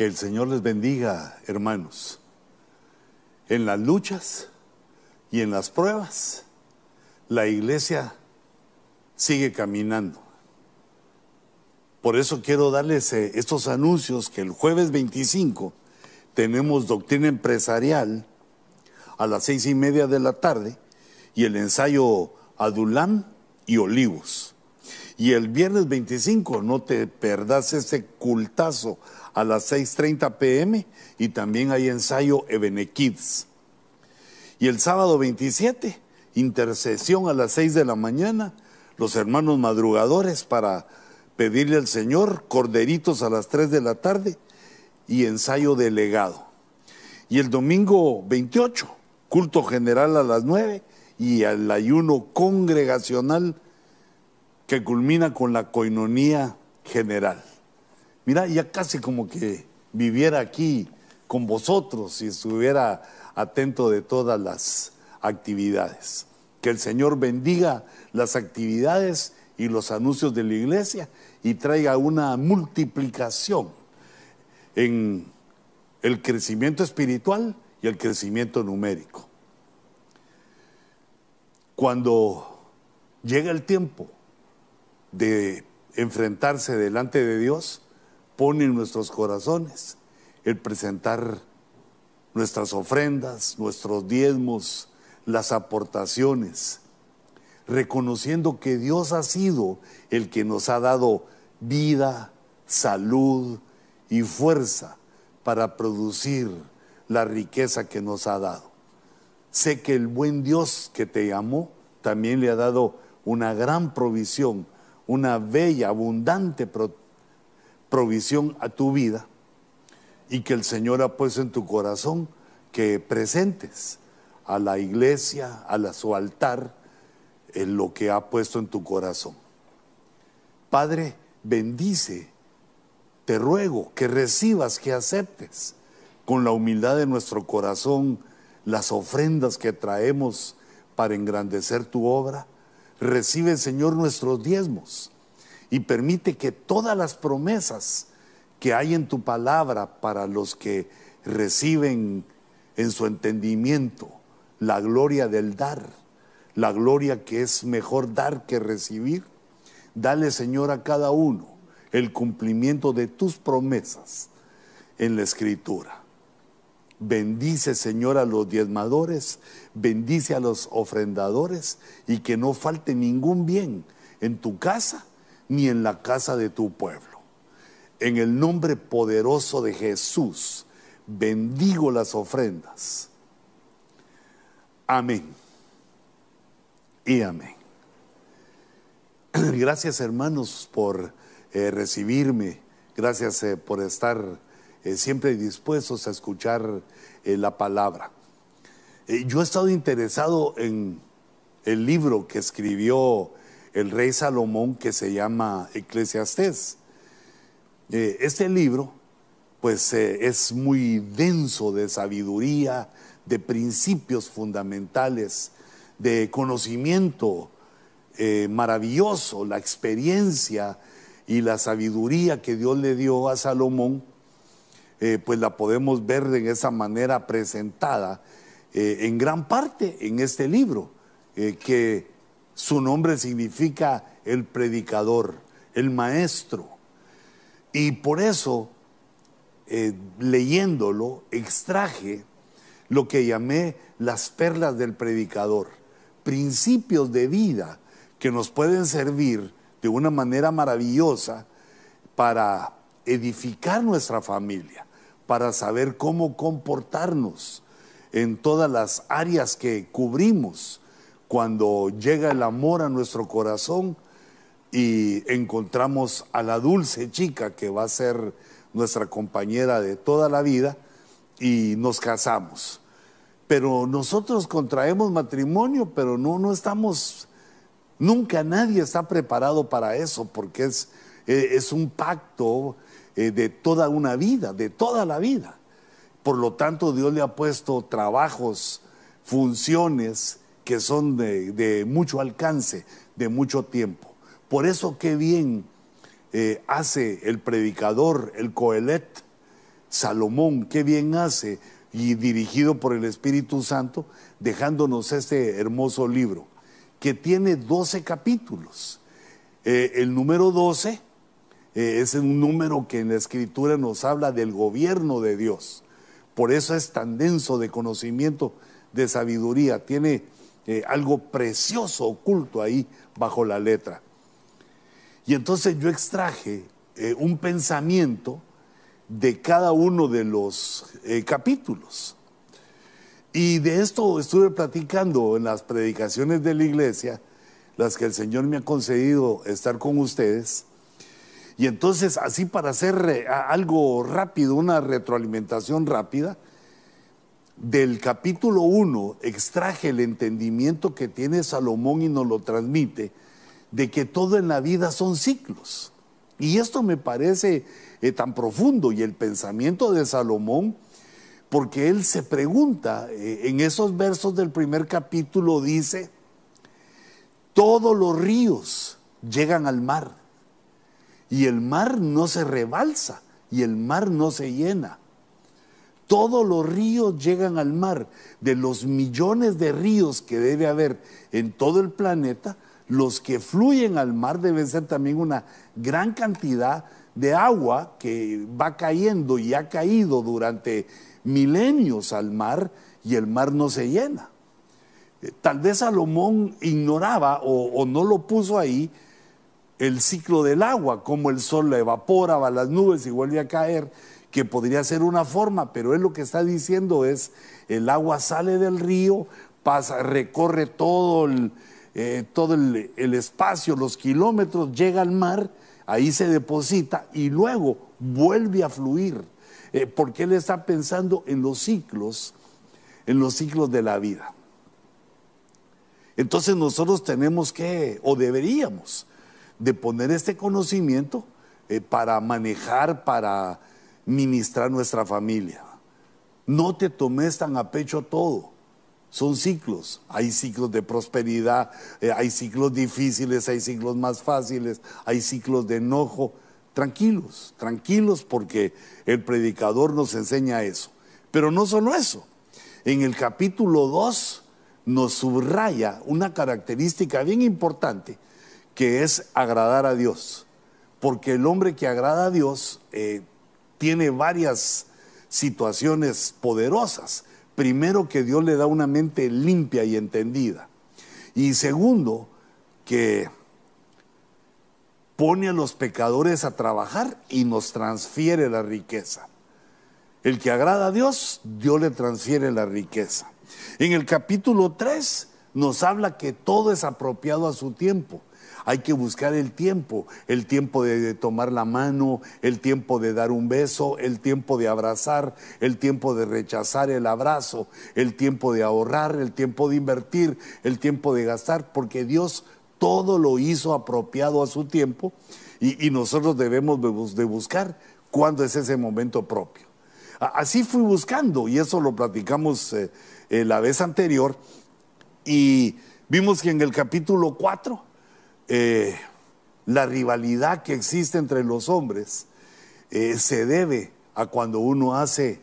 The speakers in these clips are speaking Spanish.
Que el Señor les bendiga, hermanos. En las luchas y en las pruebas, la iglesia sigue caminando. Por eso quiero darles eh, estos anuncios que el jueves 25 tenemos doctrina empresarial a las seis y media de la tarde y el ensayo Adulam y Olivos. Y el viernes 25 no te perdas ese cultazo a las 6.30 pm y también hay ensayo Ebenekids. Y el sábado 27, intercesión a las 6 de la mañana, los hermanos madrugadores para pedirle al Señor corderitos a las 3 de la tarde y ensayo delegado. Y el domingo 28, culto general a las 9 y el ayuno congregacional que culmina con la coinonía general. Mira, ya casi como que viviera aquí con vosotros y estuviera atento de todas las actividades. Que el Señor bendiga las actividades y los anuncios de la iglesia y traiga una multiplicación en el crecimiento espiritual y el crecimiento numérico. Cuando llega el tiempo de enfrentarse delante de Dios, pone en nuestros corazones el presentar nuestras ofrendas, nuestros diezmos, las aportaciones, reconociendo que Dios ha sido el que nos ha dado vida, salud y fuerza para producir la riqueza que nos ha dado. Sé que el buen Dios que te llamó también le ha dado una gran provisión una bella, abundante provisión a tu vida y que el Señor ha puesto en tu corazón que presentes a la iglesia, a su altar, en lo que ha puesto en tu corazón. Padre, bendice, te ruego que recibas, que aceptes con la humildad de nuestro corazón las ofrendas que traemos para engrandecer tu obra Recibe, Señor, nuestros diezmos y permite que todas las promesas que hay en tu palabra para los que reciben en su entendimiento la gloria del dar, la gloria que es mejor dar que recibir, dale, Señor, a cada uno el cumplimiento de tus promesas en la escritura. Bendice, Señor, a los diezmadores, bendice a los ofrendadores y que no falte ningún bien en tu casa ni en la casa de tu pueblo. En el nombre poderoso de Jesús, bendigo las ofrendas. Amén. Y amén. Gracias hermanos por eh, recibirme, gracias eh, por estar eh, siempre dispuestos a escuchar la palabra. Yo he estado interesado en el libro que escribió el rey Salomón que se llama Eclesiastés. este libro pues es muy denso de sabiduría, de principios fundamentales, de conocimiento maravilloso, la experiencia y la sabiduría que Dios le dio a Salomón eh, pues la podemos ver de esa manera presentada eh, en gran parte en este libro, eh, que su nombre significa el predicador, el maestro. Y por eso, leyéndolo, extraje lo que llamé las perlas del predicador, principios de vida que nos pueden servir de una manera maravillosa para edificar nuestra familia, para saber cómo comportarnos en todas las áreas que cubrimos cuando llega el amor a nuestro corazón y encontramos a la dulce chica que va a ser nuestra compañera de toda la vida y nos casamos. Pero nosotros contraemos matrimonio, pero no, no estamos, nunca nadie está preparado para eso porque es, eh, es un pacto eh, de toda una vida, de toda la vida. Por lo tanto, Dios le ha puesto trabajos, funciones que son de, mucho alcance, de mucho tiempo. Por eso qué bien eh, hace el predicador, el coelet, Salomón, qué bien hace, y dirigido por el Espíritu Santo, dejándonos este hermoso libro, que tiene 12 capítulos. Eh, el número 12 eh, es un número que en la Escritura nos habla del gobierno de Dios. Por eso es tan denso de conocimiento, de sabiduría. Tiene eh, algo precioso oculto ahí bajo la letra. Y entonces yo extraje un pensamiento de cada uno de los eh, capítulos. Y de esto estuve platicando en las predicaciones de la iglesia, las que el Señor me ha concedido estar con ustedes. Y entonces, así para hacer eh, algo rápido, una retroalimentación rápida, del capítulo 1 extraje el entendimiento que tiene Salomón y nos lo transmite, de que todo en la vida son ciclos. Y esto me parece eh, tan profundo y el pensamiento de Salomón, porque él se pregunta, eh, en esos versos del primer capítulo dice, todos los ríos llegan al mar y el mar no se rebalsa y el mar no se llena. Todos los ríos llegan al mar. De los millones de ríos que debe haber en todo el planeta, los que fluyen al mar deben ser también una gran cantidad de agua que va cayendo y ha caído durante milenios al mar y el mar no se llena. Eh, tal vez Salomón ignoraba o, no lo puso ahí el ciclo del agua, como el sol la evapora, las nubes y vuelve a caer, que podría ser una forma, pero él lo que está diciendo es, el agua sale del río, pasa, recorre todo el, eh, todo el, espacio, los kilómetros, llega al mar ahí se deposita y luego vuelve a fluir, eh, porque él está pensando en los ciclos, en los ciclos de la vida. Entonces nosotros tenemos que, o deberíamos, de poner este conocimiento eh, para manejar, para ministrar nuestra familia. No te tomes tan a pecho todo. Son ciclos. Hay ciclos de prosperidad, eh, hay ciclos difíciles, hay ciclos más fáciles, hay ciclos de enojo. Tranquilos, tranquilos porque el predicador nos enseña eso. Pero no solo eso. En el capítulo 2 nos subraya una característica bien importante que es agradar a Dios. Porque el hombre que agrada a Dios eh, tiene varias situaciones poderosas primero que Dios le da una mente limpia y entendida. Y segundo, que pone a los pecadores a trabajar y nos transfiere la riqueza. El que agrada a Dios, Dios le transfiere la riqueza. En el capítulo 3 nos habla que todo es apropiado a su tiempo. Hay que buscar el tiempo, el tiempo de tomar la mano, el tiempo de dar un beso, el tiempo de abrazar, el tiempo de rechazar el abrazo, el tiempo de ahorrar, el tiempo de invertir, el tiempo de gastar, porque Dios todo lo hizo apropiado a su tiempo y, nosotros debemos de buscar cuándo es ese momento propio. Así fui buscando y eso lo platicamos eh, eh, la vez anterior y vimos que en el capítulo 4 eh, la rivalidad que existe entre los hombres eh, se debe a cuando uno hace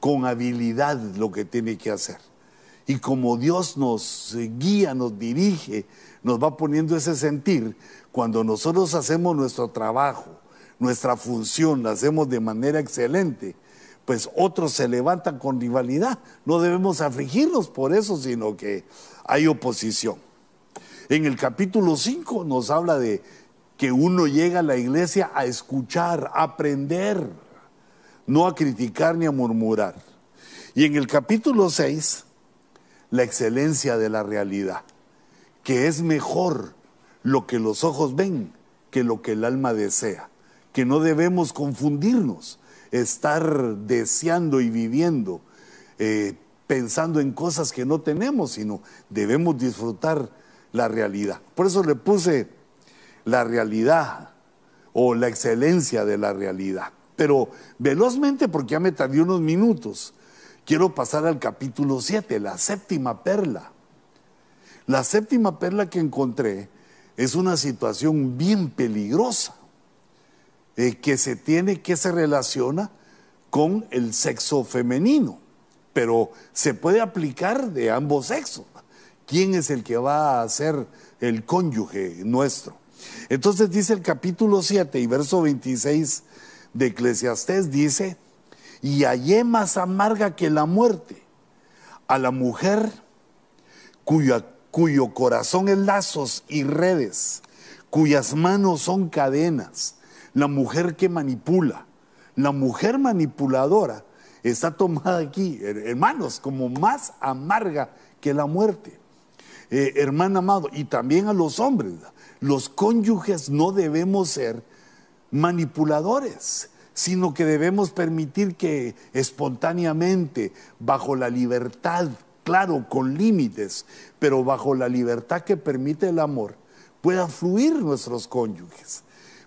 con habilidad lo que tiene que hacer. Y como Dios nos guía, nos dirige, nos va poniendo ese sentir, cuando nosotros hacemos nuestro trabajo, nuestra función, la hacemos de manera excelente, pues otros se levantan con rivalidad. No debemos afligirnos por eso, sino que hay oposición. En el capítulo 5 nos habla de que uno llega a la iglesia a escuchar, a aprender, no a criticar ni a murmurar. Y en el capítulo 6, la excelencia de la realidad, que es mejor lo que los ojos ven que lo que el alma desea, que no debemos confundirnos, estar deseando y viviendo, eh, pensando en cosas que no tenemos, sino debemos disfrutar la realidad. Por eso le puse la realidad o la excelencia de la realidad. Pero velozmente, porque ya me tardé unos minutos, quiero pasar al capítulo 7, la séptima perla. La séptima perla que encontré es una situación bien peligrosa, eh, que se tiene, que se relaciona con el sexo femenino, pero se puede aplicar de ambos sexos. ¿Quién es el que va a ser el cónyuge nuestro? Entonces dice el capítulo 7 y verso 26 de Eclesiastés, dice, y hallé más amarga que la muerte a la mujer cuyo corazón es lazos y redes, cuyas manos son cadenas, la mujer que manipula, la mujer manipuladora está tomada aquí, hermanos, como más amarga que la muerte. Eh, hermano amado, y también a los hombres, los cónyuges no debemos ser manipuladores, sino que debemos permitir que espontáneamente, bajo la libertad, claro, con límites, pero bajo la libertad que permite el amor, puedan fluir nuestros cónyuges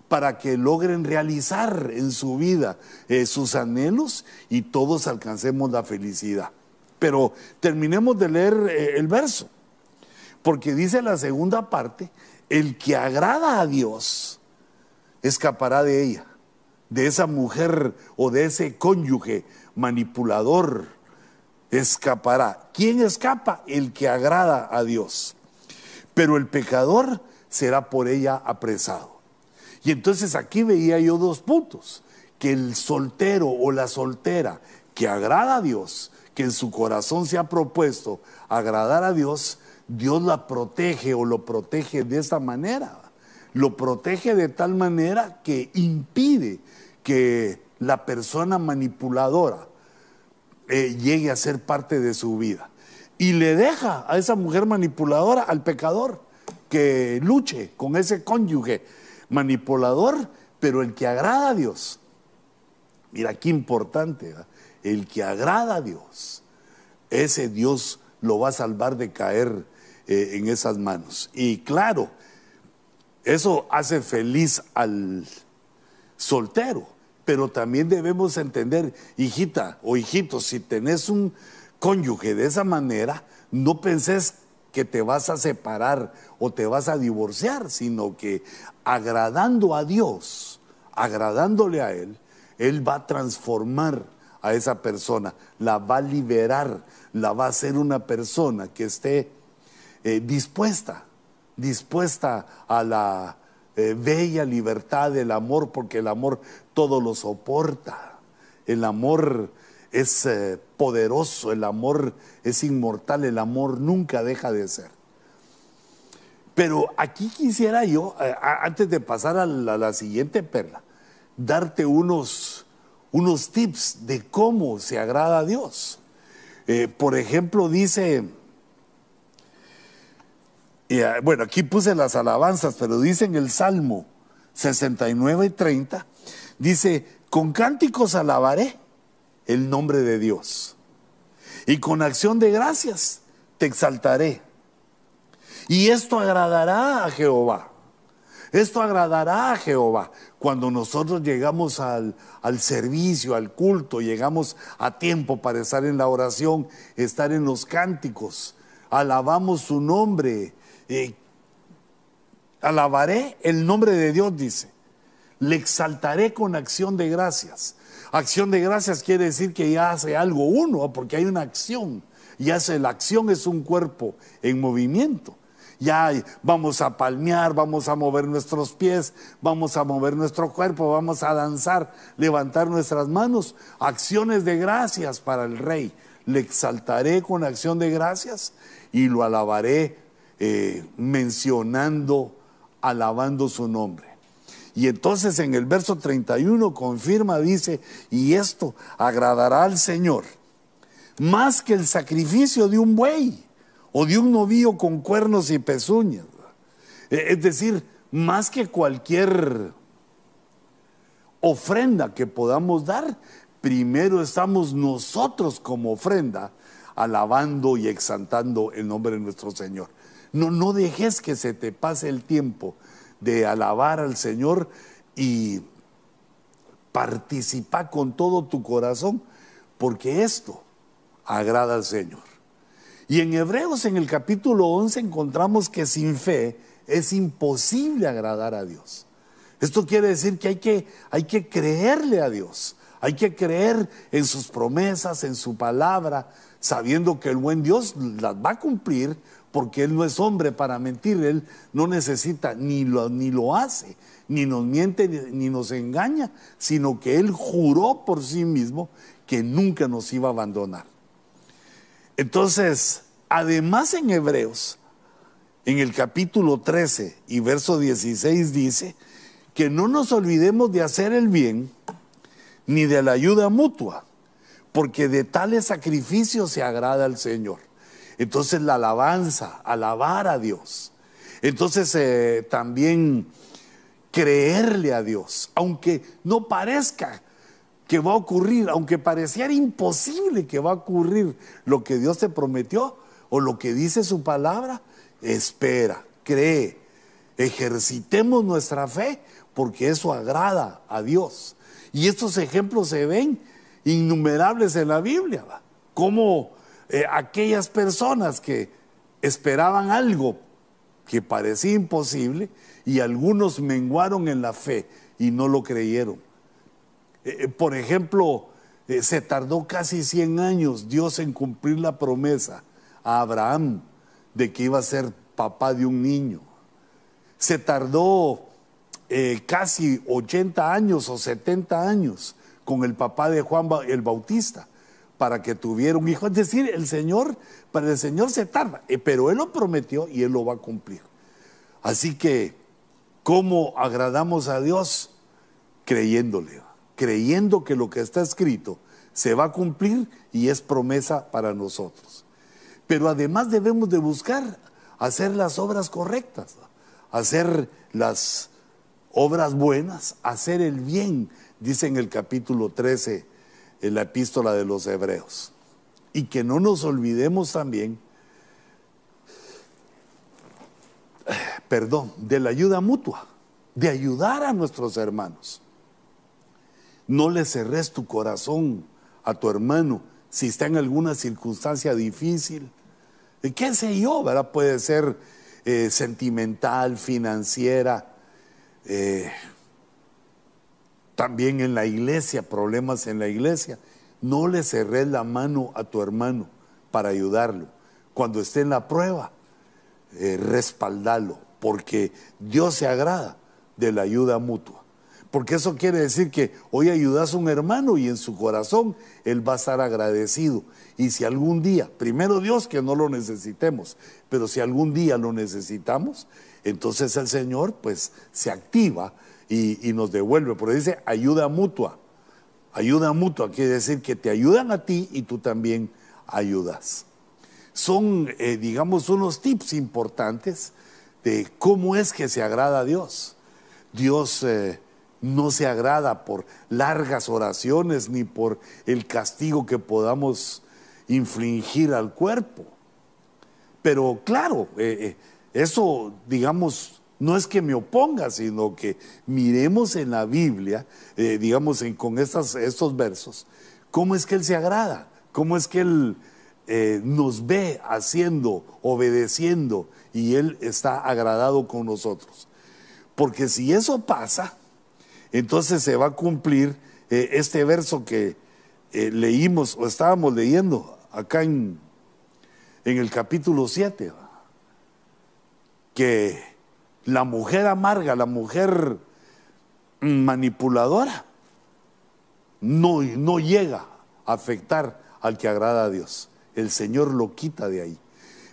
para que logren realizar en su vida eh, sus anhelos y todos alcancemos la felicidad. Pero terminemos de leer eh, el verso, porque dice la segunda parte, el que agrada a Dios escapará de ella, de esa mujer o de ese cónyuge manipulador, escapará. ¿Quién escapa? El que agrada a Dios. Pero el pecador será por ella apresado. Y entonces aquí veía yo dos puntos, que el soltero o la soltera que agrada a Dios, que en su corazón se ha propuesto agradar a Dios, Dios la protege o lo protege de esta manera. Lo protege de tal manera que impide que la persona manipuladora eh, llegue a ser parte de su vida. Y le deja a esa mujer manipuladora, al pecador, que luche con ese cónyuge manipulador, pero el que agrada a Dios. Mira qué importante, el que agrada a Dios, ese Dios lo va a salvar de caer eh, en esas manos. Y claro, eso hace feliz al soltero, pero también debemos entender, hijita o hijito, si tenés un cónyuge de esa manera, no pensés que te vas a separar o te vas a divorciar, sino que agradando a Dios, agradándole a Él, Él va a transformar a esa persona, la va a liberar, la va a hacer una persona que esté eh, dispuesta, dispuesta a la eh, bella libertad del amor, porque el amor todo lo soporta. El amor es eh, poderoso, el amor es inmortal, el amor nunca deja de ser. Pero aquí quisiera yo, antes de pasar a la, siguiente perla, darte unos, unos tips de cómo se agrada a Dios. por ejemplo, dice Ah, bueno, aquí puse las alabanzas, pero dice en el Salmo 69 y 30, dice, con cánticos alabaré el nombre de Dios y con acción de gracias te exaltaré. Y esto agradará a Jehová. Esto agradará a Jehová cuando nosotros llegamos al, al, servicio, al culto, llegamos a tiempo para estar en la oración, estar en los cánticos, alabamos su nombre, alabaré el nombre de Dios, dice. Le exaltaré con acción de gracias. Acción de gracias quiere decir que ya hace algo uno, porque hay una acción. Y hace la acción es un cuerpo en movimiento. Ya vamos a palmear, vamos a mover nuestros pies, vamos a mover nuestro cuerpo, vamos a danzar, levantar nuestras manos. Acciones de gracias para el rey. Le exaltaré con acción de gracias y lo alabaré eh, mencionando, alabando su nombre. Y entonces en el verso 31 confirma, dice, y esto agradará al Señor más que el sacrificio de un buey o de un novillo con cuernos y pezuñas. Eh, es decir, más que cualquier ofrenda que podamos dar, primero estamos nosotros como ofrenda alabando y exaltando el nombre de nuestro Señor. No, no dejes que se te pase el tiempo de alabar al Señor y participa con todo tu corazón, porque esto agrada al Señor. Y en Hebreos en el capítulo 11 encontramos que sin fe es imposible agradar a Dios. Esto quiere decir que hay que, hay que creerle a Dios, Hay que creer en sus promesas, en su palabra, sabiendo que el buen Dios las va a cumplir, porque Él no es hombre para mentir, Él no necesita ni lo, ni lo hace, ni nos miente, ni nos engaña, sino que Él juró por sí mismo que nunca nos iba a abandonar. Entonces, además en Hebreos, en el capítulo 13 y verso 16 dice que no nos olvidemos de hacer el bien ni de la ayuda mutua, porque de tales sacrificios se agrada al Señor. Entonces la alabanza, alabar a Dios. Entonces eh, también creerle a Dios, aunque no parezca que va a ocurrir, aunque pareciera imposible que va a ocurrir lo que Dios te prometió o lo que dice su palabra, espera, cree, ejercitemos nuestra fe porque eso agrada a Dios. Y estos ejemplos se ven innumerables en la Biblia, como eh, aquellas personas que esperaban algo que parecía imposible y algunos menguaron en la fe y no lo creyeron. Eh, eh, por ejemplo, se tardó casi 100 años Dios en cumplir la promesa a Abraham de que iba a ser papá de un niño. Se tardó casi 80 años o 70 años con el papá de Juan el Bautista para que tuviera un hijo. Es decir, el Señor, para el Señor se tarda, eh, pero Él lo prometió y Él lo va a cumplir. Así que, ¿cómo agradamos a Dios? Creyéndole, creyendo que lo que está escrito se va a cumplir y es promesa para nosotros. Pero además debemos de buscar hacer las obras correctas, hacer las obras buenas, hacer el bien, dice en el capítulo 13 en la epístola de los hebreos. Y que no nos olvidemos también, perdón, de la ayuda mutua, de ayudar a nuestros hermanos. No le cerres tu corazón a tu hermano si está en alguna circunstancia difícil. ¿Qué sé yo? ¿verdad? Puede ser eh, sentimental, financiera, eh, también en la iglesia, problemas en la iglesia. No le cerres la mano a tu hermano para ayudarlo. Cuando esté en la prueba, eh, respaldalo, porque Dios se agrada de la ayuda mutua. Porque eso quiere decir que hoy ayudas a un hermano y en su corazón él va a estar agradecido. Y si algún día, primero Dios que no lo necesitemos, pero si algún día lo necesitamos, entonces el Señor pues se activa y, nos devuelve. Pero dice ayuda mutua. Ayuda mutua quiere decir que te ayudan a ti y tú también ayudas. Son, eh, digamos, unos tips importantes de cómo es que se agrada a Dios. Dios eh, no se agrada por largas oraciones ni por el castigo que podamos infligir al cuerpo. Pero claro, eh, eso, digamos, no es que me oponga, sino que miremos en la Biblia, eh, digamos, con estos versos, cómo es que Él se agrada, cómo es que Él eh, nos ve haciendo, obedeciendo, y Él está agradado con nosotros. Porque si eso pasa, entonces se va a cumplir eh, este verso que leímos o estábamos leyendo acá en, en el capítulo 7, que la mujer amarga, la mujer manipuladora, no, no llega a afectar al que agrada a Dios. El Señor lo quita de ahí.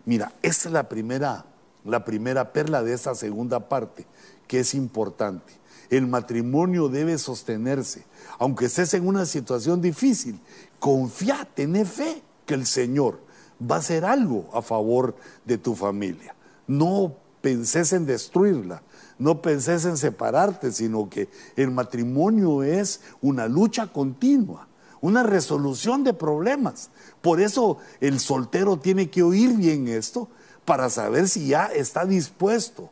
Mira, esa es la primera, la primera perla de esa segunda parte, que es importante. El matrimonio debe sostenerse, aunque estés en una situación difícil. Confía, ten fe que el Señor va a hacer algo a favor de tu familia. No pensés en destruirla, no pensés en separarte, sino que el matrimonio es una lucha continua, una resolución de problemas. Por eso el soltero tiene que oír bien esto para saber si ya está dispuesto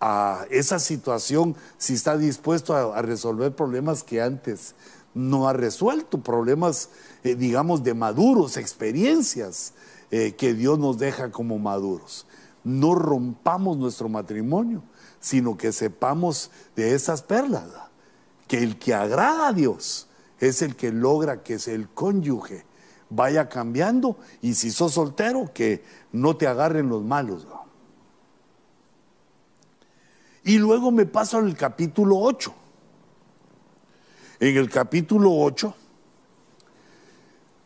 a esa situación, si está dispuesto a, resolver problemas que antes no ha resuelto, problemas, eh, digamos, de maduros, experiencias eh, que Dios nos deja como maduros no rompamos nuestro matrimonio, sino que sepamos de esas perlas, que el que agrada a Dios es el que logra que el cónyuge vaya cambiando y si sos soltero, que no te agarren los malos. Y luego me paso al capítulo 8. En el capítulo 8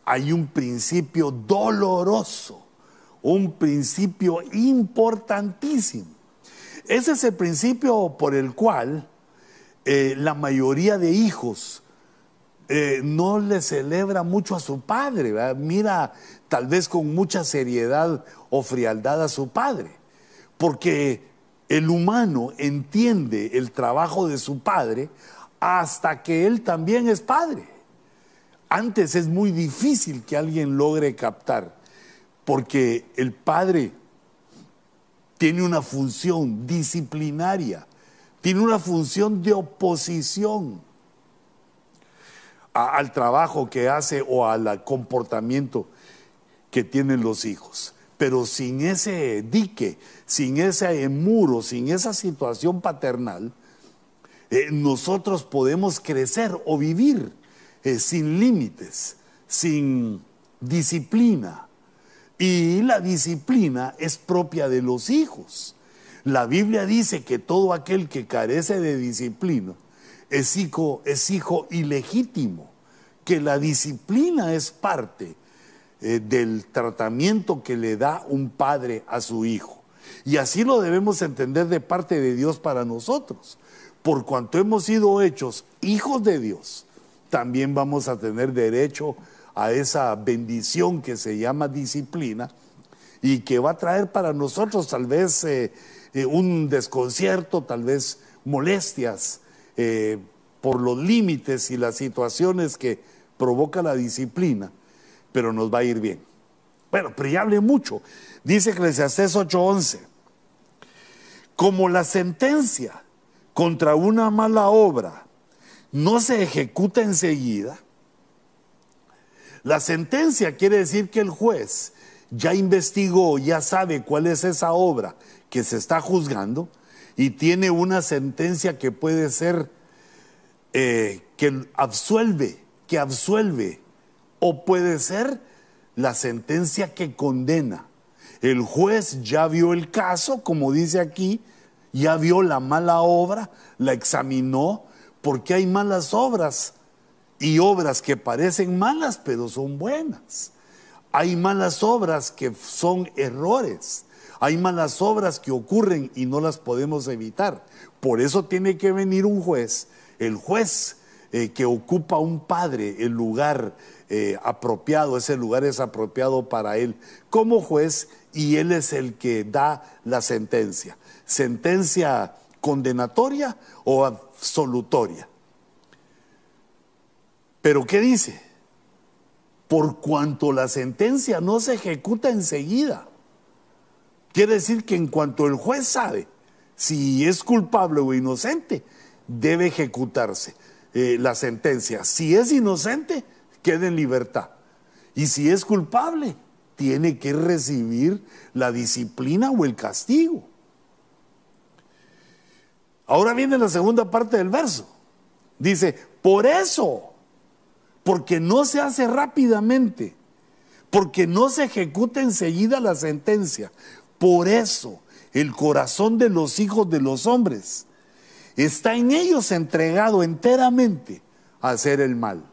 hay un principio doloroso, un principio importantísimo. Ese es el principio por el cual eh, la mayoría de hijos eh, no le celebra mucho a su padre, mira tal vez con mucha seriedad o frialdad a su padre, porque el humano entiende el trabajo de su padre hasta que él también es padre. Antes es muy difícil que alguien logre captar, porque el padre tiene una función disciplinaria, tiene una función de oposición al trabajo que hace o al comportamiento que tienen los hijos. Pero sin ese dique, sin ese muro, sin esa situación paternal, eh, nosotros podemos crecer o vivir eh, sin límites, sin disciplina. Y la disciplina es propia de los hijos. La Biblia dice que todo aquel que carece de disciplina es hijo, ilegítimo, que la disciplina es parte eh, del tratamiento que le da un padre a su hijo. Y así lo debemos entender de parte de Dios para nosotros. Por cuanto hemos sido hechos hijos de Dios, también vamos a tener derecho a esa bendición que se llama disciplina y que va a traer para nosotros tal vez eh, eh, un desconcierto, tal vez molestias eh, por los límites y las situaciones que provoca la disciplina, pero nos va a ir bien. Bueno, pero ya hablé mucho. Dice Eclesiastés 8:11, como la sentencia contra una mala obra no se ejecuta enseguida, la sentencia quiere decir que el juez ya investigó, ya sabe cuál es esa obra que se está juzgando y tiene una sentencia que puede ser eh, que absuelve, que absuelve, o puede ser la sentencia que condena. El juez ya vio el caso, como dice aquí, ya vio la mala obra, la examinó, porque hay malas obras y obras que parecen malas, pero son buenas. Hay malas obras que son errores. Hay malas obras que ocurren y no las podemos evitar. Por eso tiene que venir un juez, el juez eh, que ocupa un padre el lugar eh, apropiado, ese lugar es apropiado para él como juez y él es el que da la sentencia. Sentencia condenatoria o absolutoria. Pero ¿qué dice? Por cuanto la sentencia no se ejecuta enseguida. Quiere decir que en cuanto el juez sabe si es culpable o inocente, debe ejecutarse eh, la sentencia. Si es inocente, queda en libertad. Y si es culpable, tiene que recibir la disciplina o el castigo. Ahora viene la segunda parte del verso. Dice, por eso, porque no se hace rápidamente, porque no se ejecuta enseguida la sentencia, por eso el corazón de los hijos de los hombres está en ellos entregado enteramente a hacer el mal.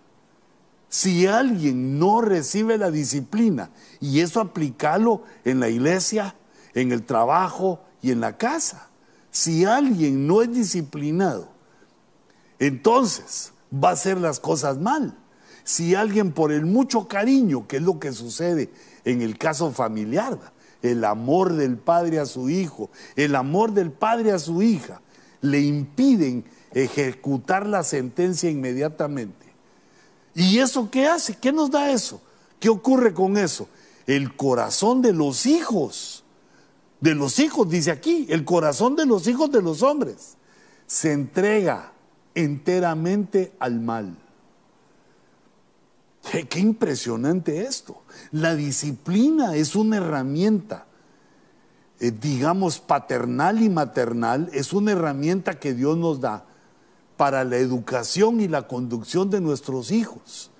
Si alguien no recibe la disciplina, y eso aplicarlo en la iglesia, en el trabajo y en la casa, si alguien no es disciplinado, entonces va a hacer las cosas mal. Si alguien por el mucho cariño, que es lo que sucede en el caso familiar, el amor del padre a su hijo, el amor del padre a su hija, le impiden ejecutar la sentencia inmediatamente. ¿Y eso qué hace? ¿Qué nos da eso? ¿Qué ocurre con eso? El corazón de los hijos, de los hijos, dice aquí, el corazón de los hijos de los hombres, se entrega enteramente al mal. Qué impresionante esto. La disciplina es una herramienta, eh, digamos, paternal y maternal, es una herramienta que Dios nos da para la educación y la conducción de nuestros hijos,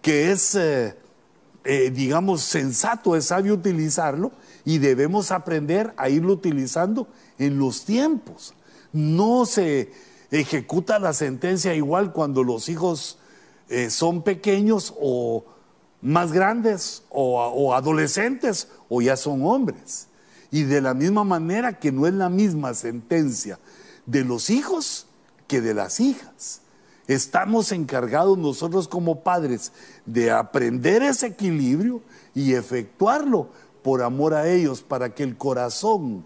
que es, eh, eh, digamos, sensato, es sabio utilizarlo y debemos aprender a irlo utilizando en los tiempos. No se ejecuta la sentencia igual cuando los hijos eh, son pequeños o más grandes o, adolescentes o ya son hombres. Y de la misma manera que no es la misma sentencia de los hijos que de las hijas. Estamos encargados nosotros como padres de aprender ese equilibrio y efectuarlo por amor a ellos, para que el corazón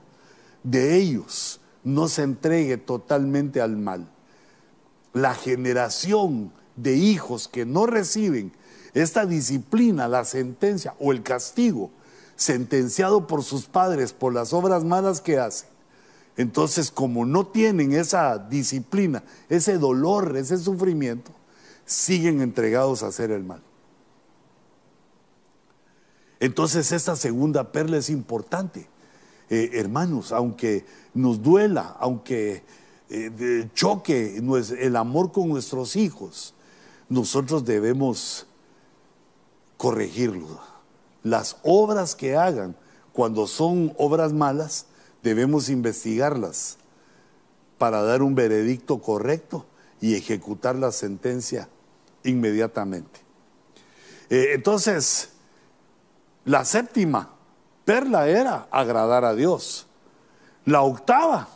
de ellos no se entregue totalmente al mal. La generación de hijos que no reciben esta disciplina, la sentencia o el castigo sentenciado por sus padres por las obras malas que hacen, entonces como no tienen esa disciplina, ese dolor, ese sufrimiento, siguen entregados a hacer el mal. Entonces esta segunda perla es importante. Eh, hermanos, aunque nos duela, aunque eh, choque el amor con nuestros hijos, nosotros debemos corregirlo. Las obras que hagan cuando son obras malas, debemos investigarlas para dar un veredicto correcto y ejecutar la sentencia inmediatamente. Eh, entonces, la séptima perla era agradar a Dios. La octava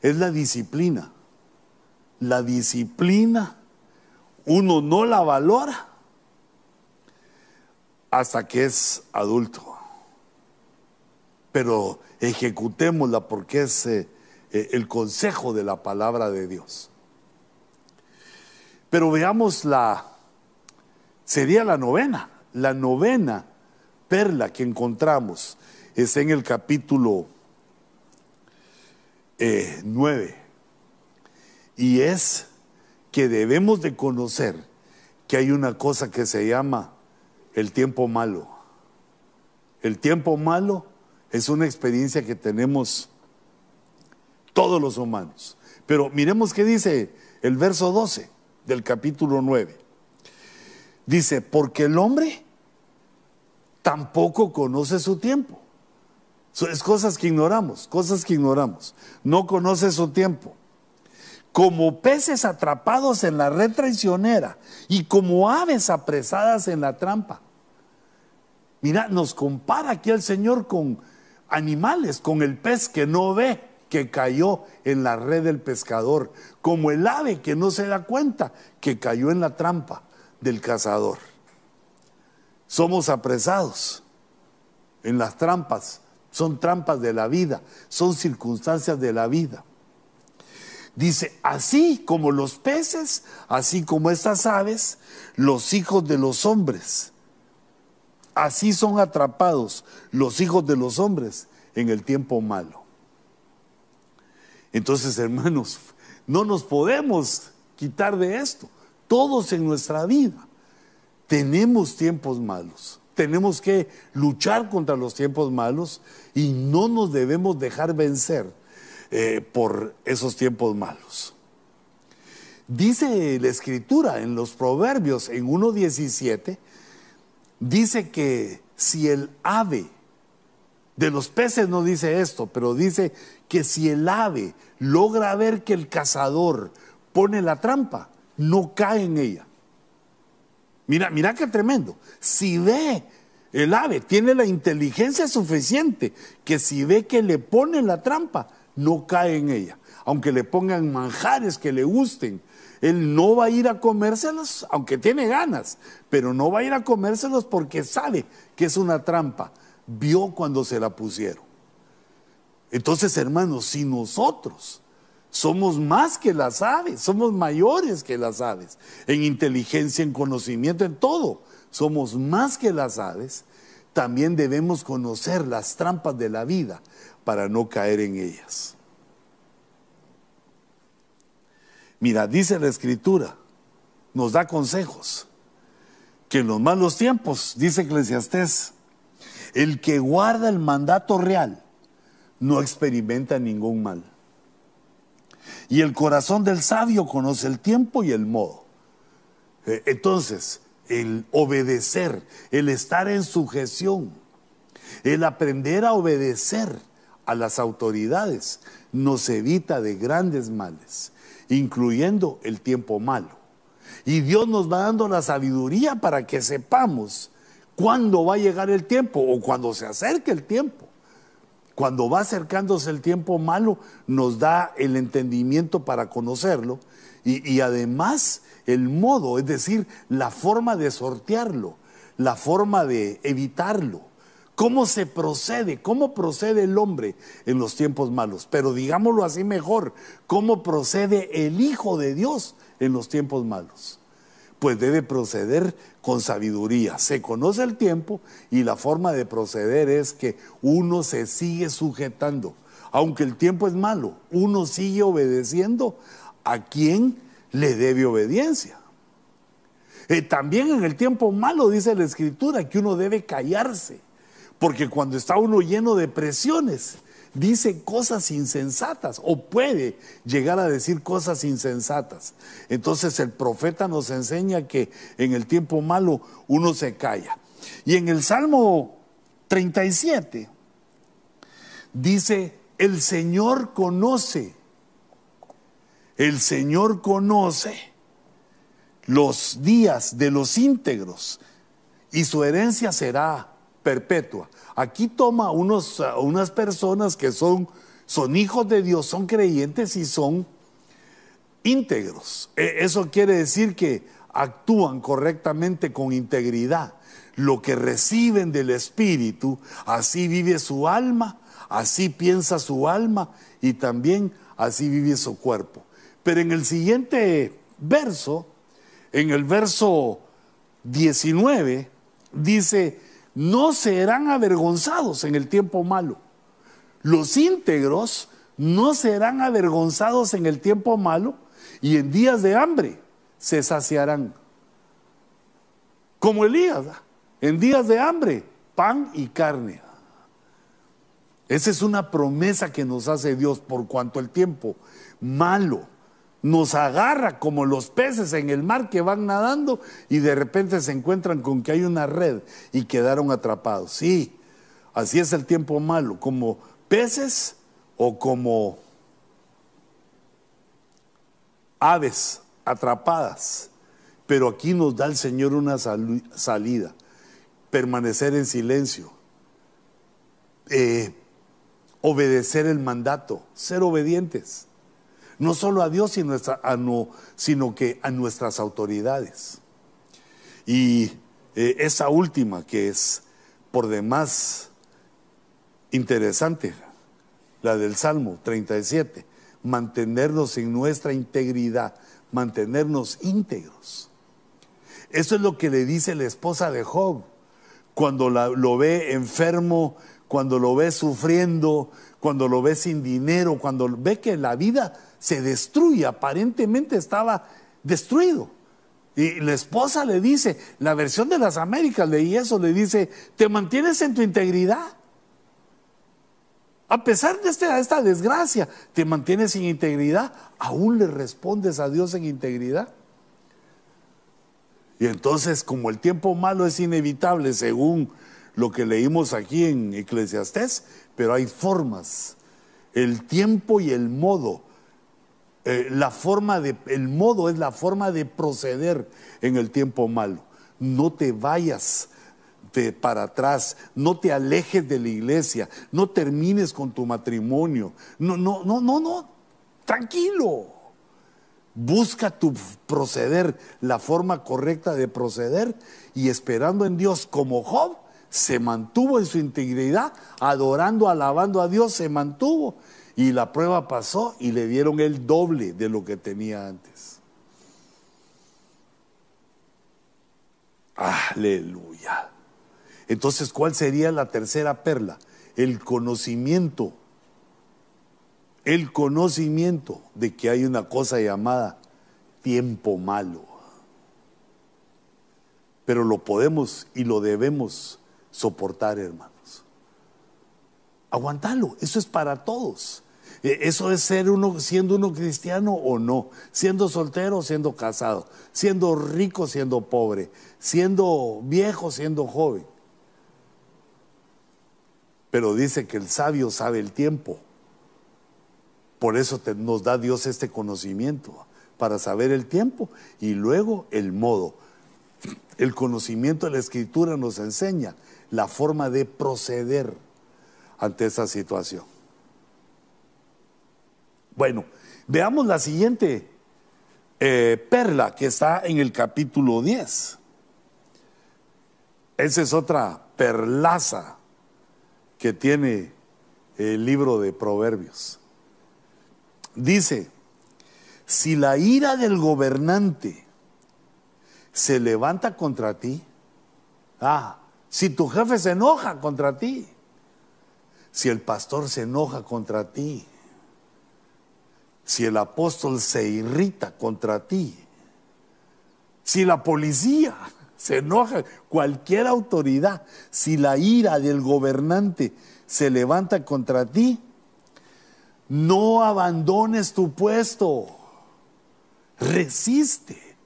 es la disciplina. La disciplina uno no la valora hasta que es adulto. Pero ejecutémosla porque es eh, eh, el consejo de la palabra de Dios. Pero veamos la, sería la novena, la novena perla que encontramos es en el capítulo 9. Eh, y es que debemos de conocer que hay una cosa que se llama el tiempo malo. El tiempo malo es una experiencia que tenemos todos los humanos. Pero miremos qué dice el verso 12 del capítulo 9. Dice, porque el hombre tampoco conoce su tiempo. Es cosas que ignoramos, cosas que ignoramos. No conoce su tiempo. Como peces atrapados en la red traicionera y como aves apresadas en la trampa. Mira, nos compara aquí el Señor con animales, con el pez que no ve, que cayó en la red del pescador, como el ave que no se da cuenta, que cayó en la trampa del cazador somos apresados en las trampas. Son trampas de la vida, son circunstancias de la vida. Dice, así como los peces, así como estas aves, los hijos de los hombres. Así son atrapados los hijos de los hombres en el tiempo malo. Entonces, hermanos, no nos podemos quitar de esto. Todos en nuestra vida tenemos tiempos malos. Tenemos que luchar contra los tiempos malos y no nos debemos dejar vencer eh, por esos tiempos malos. Dice la escritura en los proverbios en 1.17, dice que si el ave, de los peces no dice esto, pero dice que si el ave logra ver que el cazador pone la trampa, no cae en ella. Mira, mira qué tremendo. Si ve el ave, tiene la inteligencia suficiente que si ve que le pone la trampa, no cae en ella. Aunque le pongan manjares que le gusten, él no va a ir a comérselos, aunque tiene ganas, pero no va a ir a comérselos porque sabe que es una trampa. Vio cuando se la pusieron. Entonces, hermanos, si nosotros somos más que las aves, somos mayores que las aves, en inteligencia, en conocimiento, en todo. Somos más que las aves. También debemos conocer las trampas de la vida para no caer en ellas. Mira, dice la escritura, nos da consejos, que en los malos tiempos, dice Eclesiastés, el que guarda el mandato real no experimenta ningún mal. Y el corazón del sabio conoce el tiempo y el modo. Eh, entonces, el obedecer, el estar en sujeción, el aprender a obedecer a las autoridades nos evita de grandes males, incluyendo el tiempo malo. Y Dios nos va dando la sabiduría para que sepamos cuándo va a llegar el tiempo o cuando se acerque el tiempo. Cuando va acercándose el tiempo malo, nos da el entendimiento para conocerlo y, y además el modo, es decir, la forma de sortearlo, la forma de evitarlo. ¿Cómo se procede? ¿Cómo procede el hombre en los tiempos malos? Pero digámoslo así mejor, ¿cómo procede el Hijo de Dios en los tiempos malos? Pues debe proceder con sabiduría. Se conoce el tiempo y la forma de proceder es que uno se sigue sujetando. Aunque el tiempo es malo, uno sigue obedeciendo a quien le debe obediencia. Eh, también en el tiempo malo dice la escritura que uno debe callarse porque cuando está uno lleno de presiones, dice cosas insensatas o puede llegar a decir cosas insensatas. Entonces el profeta nos enseña que en el tiempo malo uno se calla. Y en el Salmo 37 dice, el Señor conoce, el Señor conoce los días de los íntegros y su herencia será perpetua. Aquí toma unos, unas personas que son, son hijos de Dios, son creyentes y son íntegros. E, eso quiere decir que actúan correctamente con integridad. Lo que reciben del Espíritu, así vive su alma, así piensa su alma y también así vive su cuerpo. Pero en el siguiente verso, en el verso 19, dice, no serán avergonzados en el tiempo malo. Los íntegros no serán avergonzados en el tiempo malo y en días de hambre se saciarán. Como Elías, en días de hambre, pan y carne. Esa es una promesa que nos hace Dios por cuanto el tiempo malo nos agarra como los peces en el mar que van nadando y de repente se encuentran con que hay una red y quedaron atrapados. Sí, así es el tiempo malo, como peces o como aves atrapadas. Pero aquí nos da el Señor una salida, permanecer en silencio, eh, obedecer el mandato, ser obedientes no solo a Dios, sino, sino que a nuestras autoridades. Y eh, esa última, que es por demás interesante, la del Salmo 37, mantenernos en nuestra integridad, mantenernos íntegros. Eso es lo que le dice la esposa de Job cuando lo ve enfermo, cuando lo ve sufriendo, cuando lo ve sin dinero, cuando ve que la vida se destruye, aparentemente estaba destruido. Y la esposa le dice, la versión de las Américas leí eso, le dice, ¿te mantienes en tu integridad? A pesar de esta, esta desgracia, ¿te mantienes en integridad? ¿Aún le respondes a Dios en integridad? Y entonces, como el tiempo malo es inevitable, según lo que leímos aquí en Eclesiastés, pero hay formas, el tiempo y el modo eh, la forma de, el modo es la forma de proceder en el tiempo malo. No te vayas de para atrás, no te alejes de la iglesia, no termines con tu matrimonio. No, no, no, no, no, tranquilo. Busca tu proceder, la forma correcta de proceder y esperando en Dios como Job se mantuvo en su integridad, adorando, alabando a Dios, se mantuvo y la prueba pasó y le dieron el doble de lo que tenía antes. Aleluya. Entonces, ¿cuál sería la tercera perla? El conocimiento. El conocimiento de que hay una cosa llamada tiempo malo. Pero lo podemos y lo debemos soportar, hermanos. Aguantalo, eso es para todos. E, eso es ser uno, siendo uno cristiano o no, siendo soltero siendo casado, siendo rico, siendo pobre, siendo viejo, siendo joven. Pero dice que el sabio sabe el tiempo. Por eso nos da Dios este conocimiento, para saber el tiempo y luego el modo. El conocimiento de la escritura nos enseña la forma de proceder ante esa situación. Bueno, veamos la siguiente eh, perla que está en el capítulo 10. Esa es otra perlaza que tiene el libro de Proverbios. Dice, si la ira del gobernante se levanta contra ti, ah, si tu jefe se enoja contra ti, si el pastor se enoja contra ti, si el apóstol se irrita contra ti, si la policía se enoja, cualquier autoridad, si la ira del gobernante se levanta contra ti, no abandones tu puesto, resiste,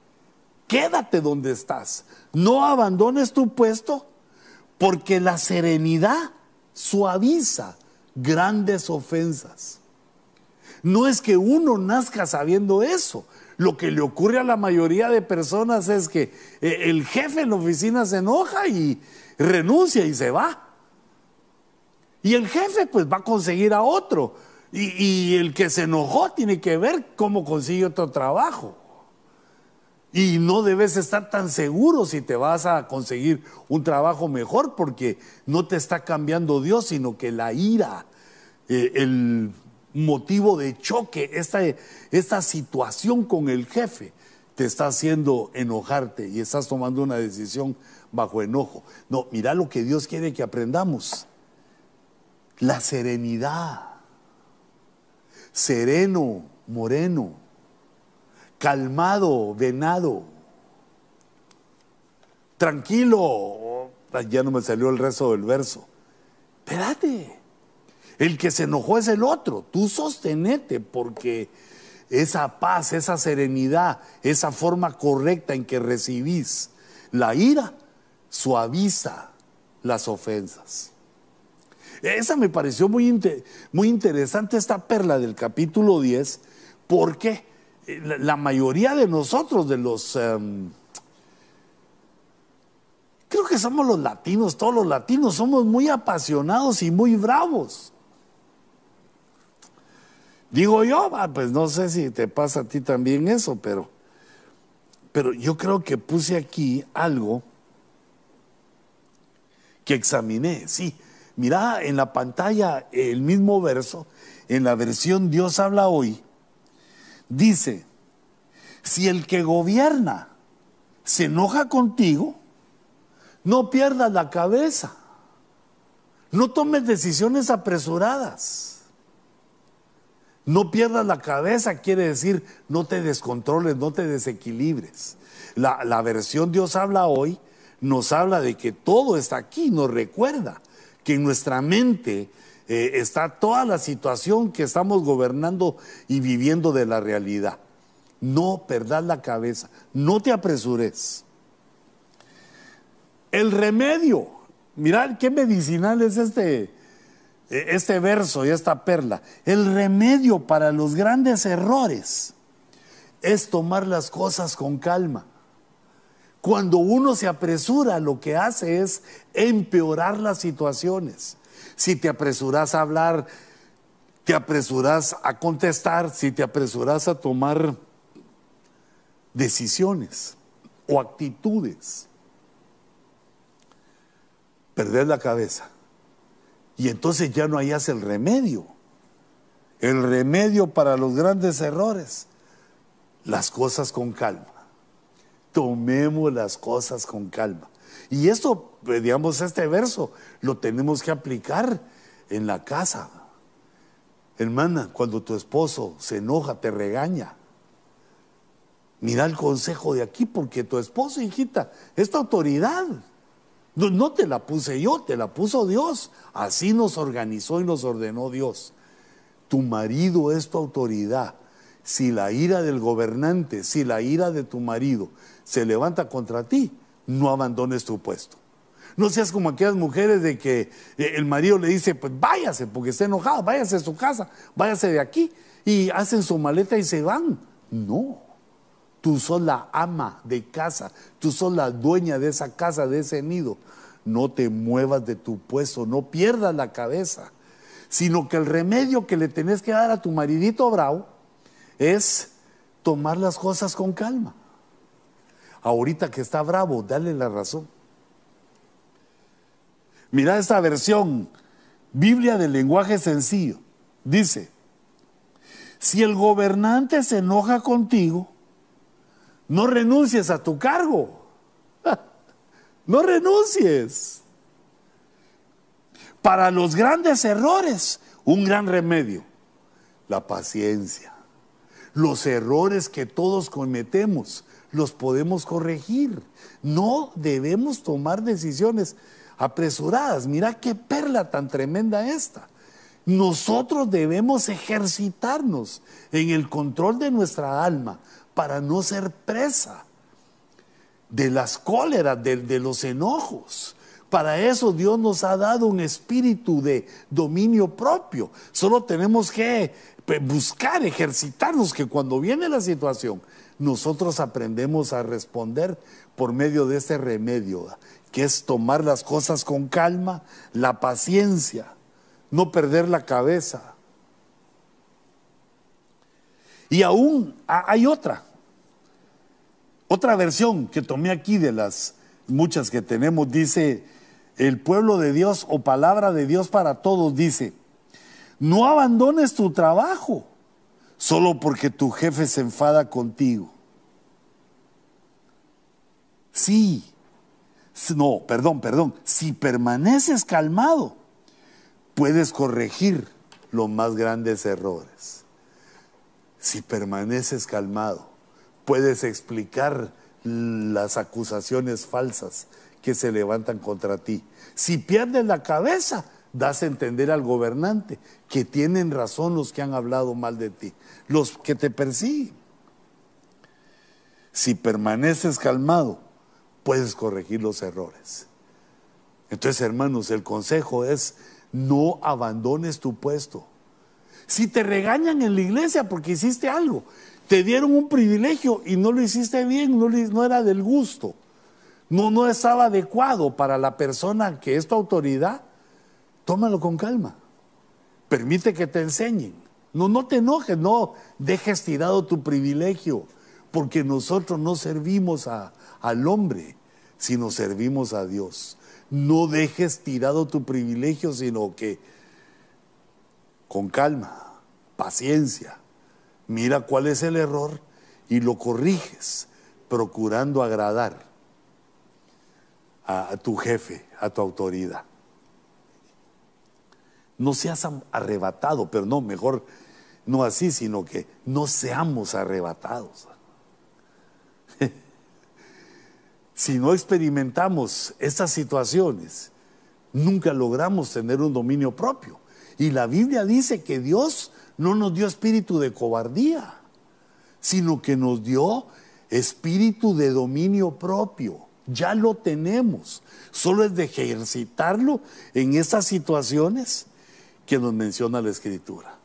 quédate donde estás, no abandones tu puesto porque la serenidad suaviza grandes ofensas. No es que uno nazca sabiendo eso. Lo que le ocurre a la mayoría de personas es que eh, el jefe en la oficina se enoja y renuncia y se va. Y el jefe pues va a conseguir a otro. Y, el que se enojó tiene que ver cómo consigue otro trabajo. Y no debes estar tan seguro si te vas a conseguir un trabajo mejor porque no te está cambiando Dios, sino que la ira, eh, el motivo de choque, esta, esta situación con el jefe te está haciendo enojarte y estás tomando una decisión bajo enojo. No, mira lo que Dios quiere que aprendamos. La serenidad. Sereno, moreno calmado, venado, tranquilo. Ya no me salió el resto del verso. Espérate, el que se enojó es el otro. Tú sostenete porque esa paz, esa serenidad, esa forma correcta en que recibís la ira suaviza las ofensas. Esa me pareció muy, muy interesante esta perla del capítulo 10. ¿Por qué? la mayoría de nosotros, de los... Em, creo que somos los latinos, todos los latinos, somos muy apasionados y muy bravos. Digo yo, pues no sé si te pasa a ti también eso, pero, pero yo creo que puse aquí algo que examiné. Sí, mira en la pantalla el mismo verso, en la versión Dios habla hoy dice, si el que gobierna se enoja contigo, no pierdas la cabeza, no tomes decisiones apresuradas. No pierdas la cabeza quiere decir no te descontroles, no te desequilibres. La, la, versión Dios habla hoy nos habla de que todo está aquí, nos recuerda que en nuestra mente eh, está toda la situación que estamos gobernando y viviendo de la realidad. No perdas la cabeza, no te apresures. El remedio, mirad qué medicinal es este, este verso y esta perla. El remedio para los grandes errores es tomar las cosas con calma. Cuando uno se apresura, lo que hace es empeorar las situaciones si te apresuras a hablar, te apresuras a contestar, si te apresuras a tomar decisiones o actitudes. Perder la cabeza. Y entonces ya no hayas el remedio. El remedio para los grandes errores. Las cosas con calma. Tomemos las cosas con calma. Y esto, eh, digamos, este verso lo tenemos que aplicar en la casa. Hermana, cuando tu esposo se enoja, te regaña. Mira el consejo de aquí, porque tu esposo, hijita, es tu autoridad. No, te la puse yo, te la puso Dios. Así nos organizó y nos ordenó Dios. tu marido es tu autoridad, si la ira del gobernante, si la ira de tu marido se levanta contra ti, no abandones tu puesto. No seas como aquellas mujeres de que eh, el marido le dice, pues váyase, porque está enojado, váyase a su casa, váyase de aquí. Y hacen su maleta y se van. No, tú sos la ama de casa, tú sos la dueña de esa casa, de ese nido. No te muevas de tu puesto, no pierdas la cabeza, sino que el remedio que le tenés que dar a tu maridito bravo es tomar las cosas con calma. Ahorita que está bravo, dale la razón. Mira esta versión, Biblia del lenguaje sencillo. Dice, si el gobernante se enoja contigo, no renuncies a tu cargo. No renuncies. Para los grandes errores, un gran remedio, la paciencia. Los errores que todos cometemos los podemos corregir. No debemos tomar decisiones apresuradas. Mira qué perla tan tremenda esta. Nosotros debemos ejercitarnos en el control de nuestra alma para no ser presa de las cóleras, de, los enojos. Para eso Dios nos ha dado un espíritu de dominio propio. Solo tenemos que buscar, ejercitarnos, que cuando viene la situación, nosotros aprendemos a responder por medio de ese remedio que es tomar las cosas con calma, la paciencia, no perder la cabeza. Y aún hay otra, otra versión que tomé aquí de las muchas que tenemos, dice, el pueblo de Dios o palabra de Dios para todos, dice, no abandones tu trabajo solo porque tu jefe se enfada contigo. Sí, no, perdón, perdón, si permaneces calmado, puedes corregir los más grandes errores. Si permaneces calmado, puedes explicar las acusaciones falsas que se levantan contra ti. Si pierdes la cabeza, das a entender al gobernante que tienen razón los que han hablado mal de ti, los que te persiguen. Si permaneces calmado, puedes corregir los errores. Entonces, hermanos, el consejo es no abandones tu puesto. Si te regañan en la iglesia porque hiciste algo, te dieron un privilegio y no lo hiciste bien, no, era del gusto, no, no estaba adecuado para la persona que es tu autoridad, tómalo con calma. Permite que te enseñen. No, no te enojes, no dejes tirado tu privilegio, porque nosotros no servimos al hombre, sino servimos a Dios. No dejes tirado tu privilegio, sino que con calma, paciencia, mira cuál es el error y lo corriges, procurando agradar a, tu jefe, a tu autoridad. No seas arrebatado, pero no, mejor no así, sino que no seamos arrebatados. si no experimentamos estas situaciones, nunca logramos tener un dominio propio. Y la Biblia dice que Dios no nos dio espíritu de cobardía, sino que nos dio espíritu de dominio propio. Ya lo tenemos. Solo es de ejercitarlo en estas situaciones que nos menciona la Escritura.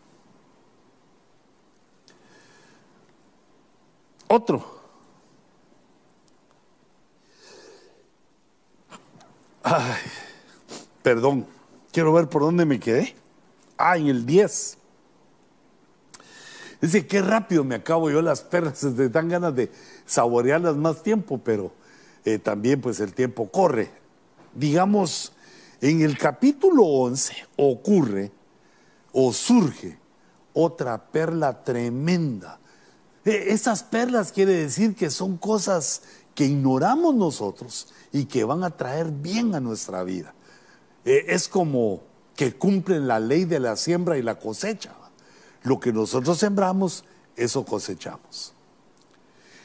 Otro Ay, perdón, quiero ver por dónde me quedé. Ah, en el 10. Dice, qué rápido me acabo yo las perlas, te dan ganas de saborearlas más tiempo, pero eh, también pues el tiempo corre. Digamos, en el capítulo 11 ocurre o surge otra perla tremenda. E, esas perlas quiere decir que son cosas que ignoramos nosotros y que van a traer bien a nuestra vida. Eh, es como que cumplen la ley de la siembra y la cosecha. Lo que nosotros sembramos, eso cosechamos.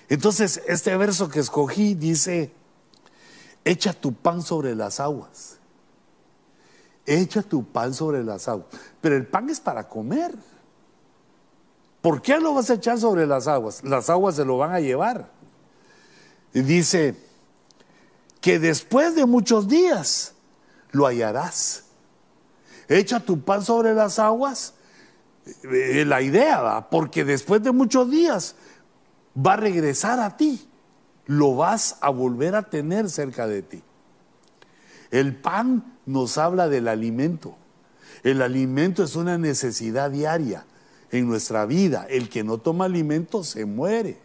Entonces, este verso que escogí dice, echa tu pan sobre las aguas. Echa tu pan sobre las aguas. Pero el pan es para comer. ¿Por qué lo vas a echar sobre las aguas? Las aguas se lo van a llevar. Y dice que después de muchos días lo hallarás. Echa tu pan sobre las aguas. Eh, la idea, ¿va? porque después de muchos días va a regresar a ti. Lo vas a volver a tener cerca de ti. El pan nos habla del alimento. El alimento es una necesidad diaria en nuestra vida. El que no toma alimento se muere.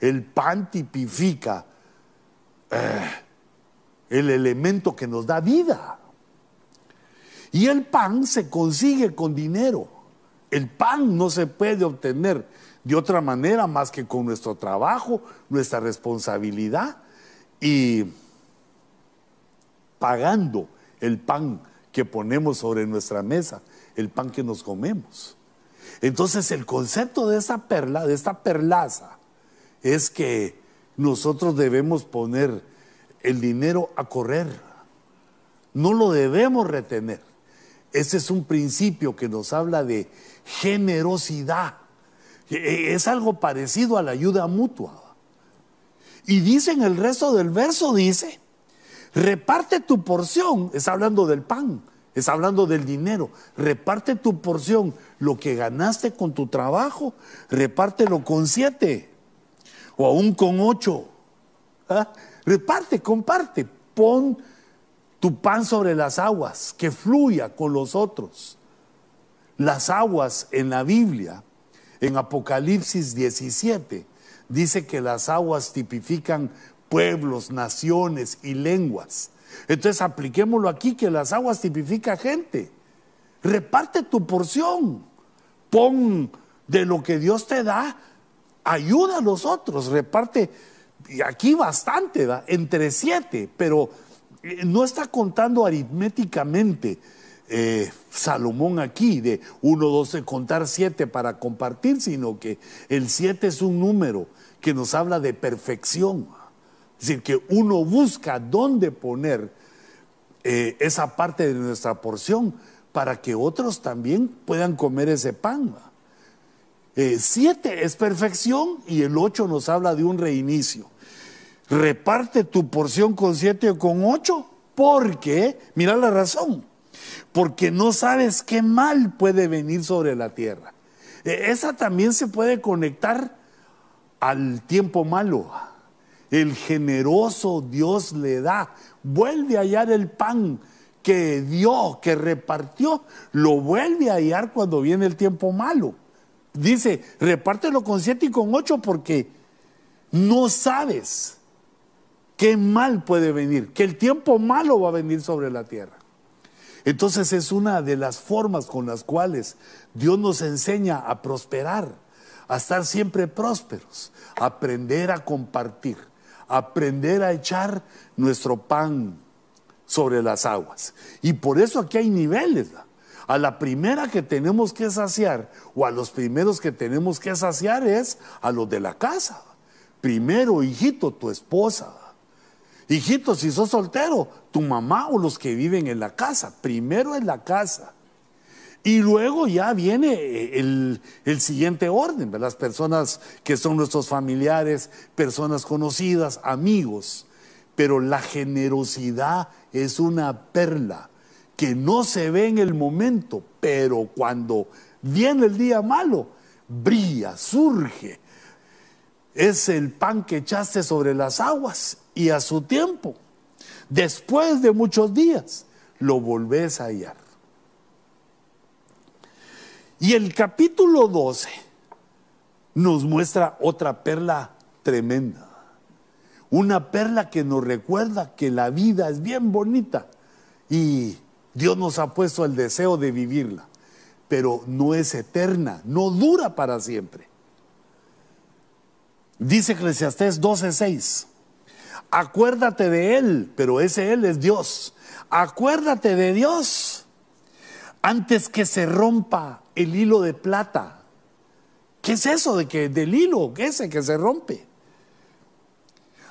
El pan tipifica eh, el elemento que nos da vida. Y el pan se consigue con dinero. El pan no se puede obtener de otra manera más que con nuestro trabajo, nuestra responsabilidad y pagando el pan que ponemos sobre nuestra mesa, el pan que nos comemos. Entonces el concepto de esta perla, de esta perlaza, es que nosotros debemos poner el dinero a correr. No lo debemos retener. Ese es un principio que nos habla de generosidad. E, es algo parecido a la ayuda mutua. Y dice en el resto del verso, dice, reparte tu porción, está hablando del pan, está hablando del dinero, reparte tu porción, lo que ganaste con tu trabajo, repártelo con siete o aún con ocho. ¿Ah? Reparte, comparte, pon tu pan sobre las aguas, que fluya con los otros. Las aguas en la Biblia, en Apocalipsis 17, dice que las aguas tipifican pueblos, naciones y lenguas. Entonces apliquémoslo aquí, que las aguas tipifican gente. Reparte tu porción, pon de lo que Dios te da ayuda a los otros, reparte, aquí bastante, entre siete, pero no está contando aritméticamente eh, Salomón aquí de uno, doce, contar siete para compartir, sino que el siete es un número que nos habla de perfección. Es decir, que uno busca dónde poner eh, esa parte de nuestra porción para que otros también puedan comer ese pan. Eh, siete es perfección y el ocho nos habla de un reinicio. Reparte tu porción con siete o con ocho porque, mira la razón, porque no sabes qué mal puede venir sobre la tierra. E, esa también se puede conectar al tiempo malo. El generoso Dios le da. Vuelve a hallar el pan que dio, que repartió. Lo vuelve a hallar cuando viene el tiempo malo. Dice, repártelo con siete y con ocho porque no sabes qué mal puede venir, que el tiempo malo va a venir sobre la tierra. Entonces es una de las formas con las cuales Dios nos enseña a prosperar, a estar siempre prósperos, aprender a compartir, aprender a echar nuestro pan sobre las aguas. Y por eso aquí hay niveles. A la primera que tenemos que saciar o a los primeros que tenemos que saciar es a los de la casa. Primero, hijito, tu esposa. Hijito, si sos soltero, tu mamá o los que viven en la casa. Primero en la casa. Y luego ya viene eh, el, el, siguiente orden, las personas que son nuestros familiares, personas conocidas, amigos. Pero la generosidad es una perla que no se ve en el momento, pero cuando viene el día malo, brilla, surge. Es el pan que echaste sobre las aguas y a su tiempo, después de muchos días, lo volvés a hallar. Y el capítulo 12 nos muestra otra perla tremenda. Una perla que nos recuerda que la vida es bien bonita y Dios nos ha puesto el deseo de vivirla, pero no es eterna, no dura para siempre. Dice Eclesiastés 12:6, acuérdate de Él, pero ese Él es Dios. Acuérdate de Dios antes que se rompa el hilo de plata. ¿Qué es eso de que del hilo, ese que se rompe?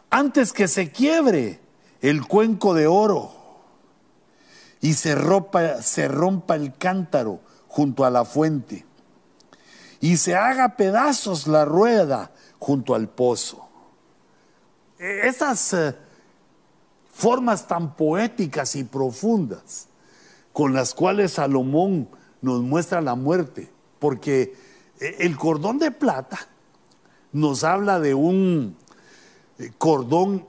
Antes que se quiebre el cuenco de oro y se rompa, se rompa el cántaro junto a la fuente y se haga pedazos la rueda junto al pozo. E, esas eh, formas tan poéticas y profundas con las cuales Salomón nos muestra la muerte, porque eh, el cordón de plata nos habla de un eh, cordón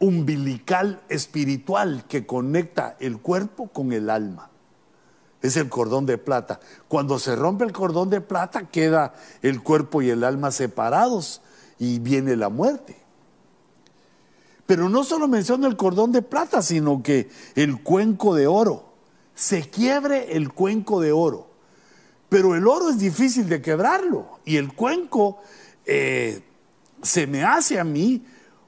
umbilical espiritual que conecta el cuerpo con el alma. Es el cordón de plata. Cuando se rompe el cordón de plata queda el cuerpo y el alma separados y viene la muerte. Pero no solo menciona el cordón de plata, sino que el cuenco de oro. Se quiebre el cuenco de oro. Pero el oro es difícil de quebrarlo. Y el cuenco eh, se me hace a mí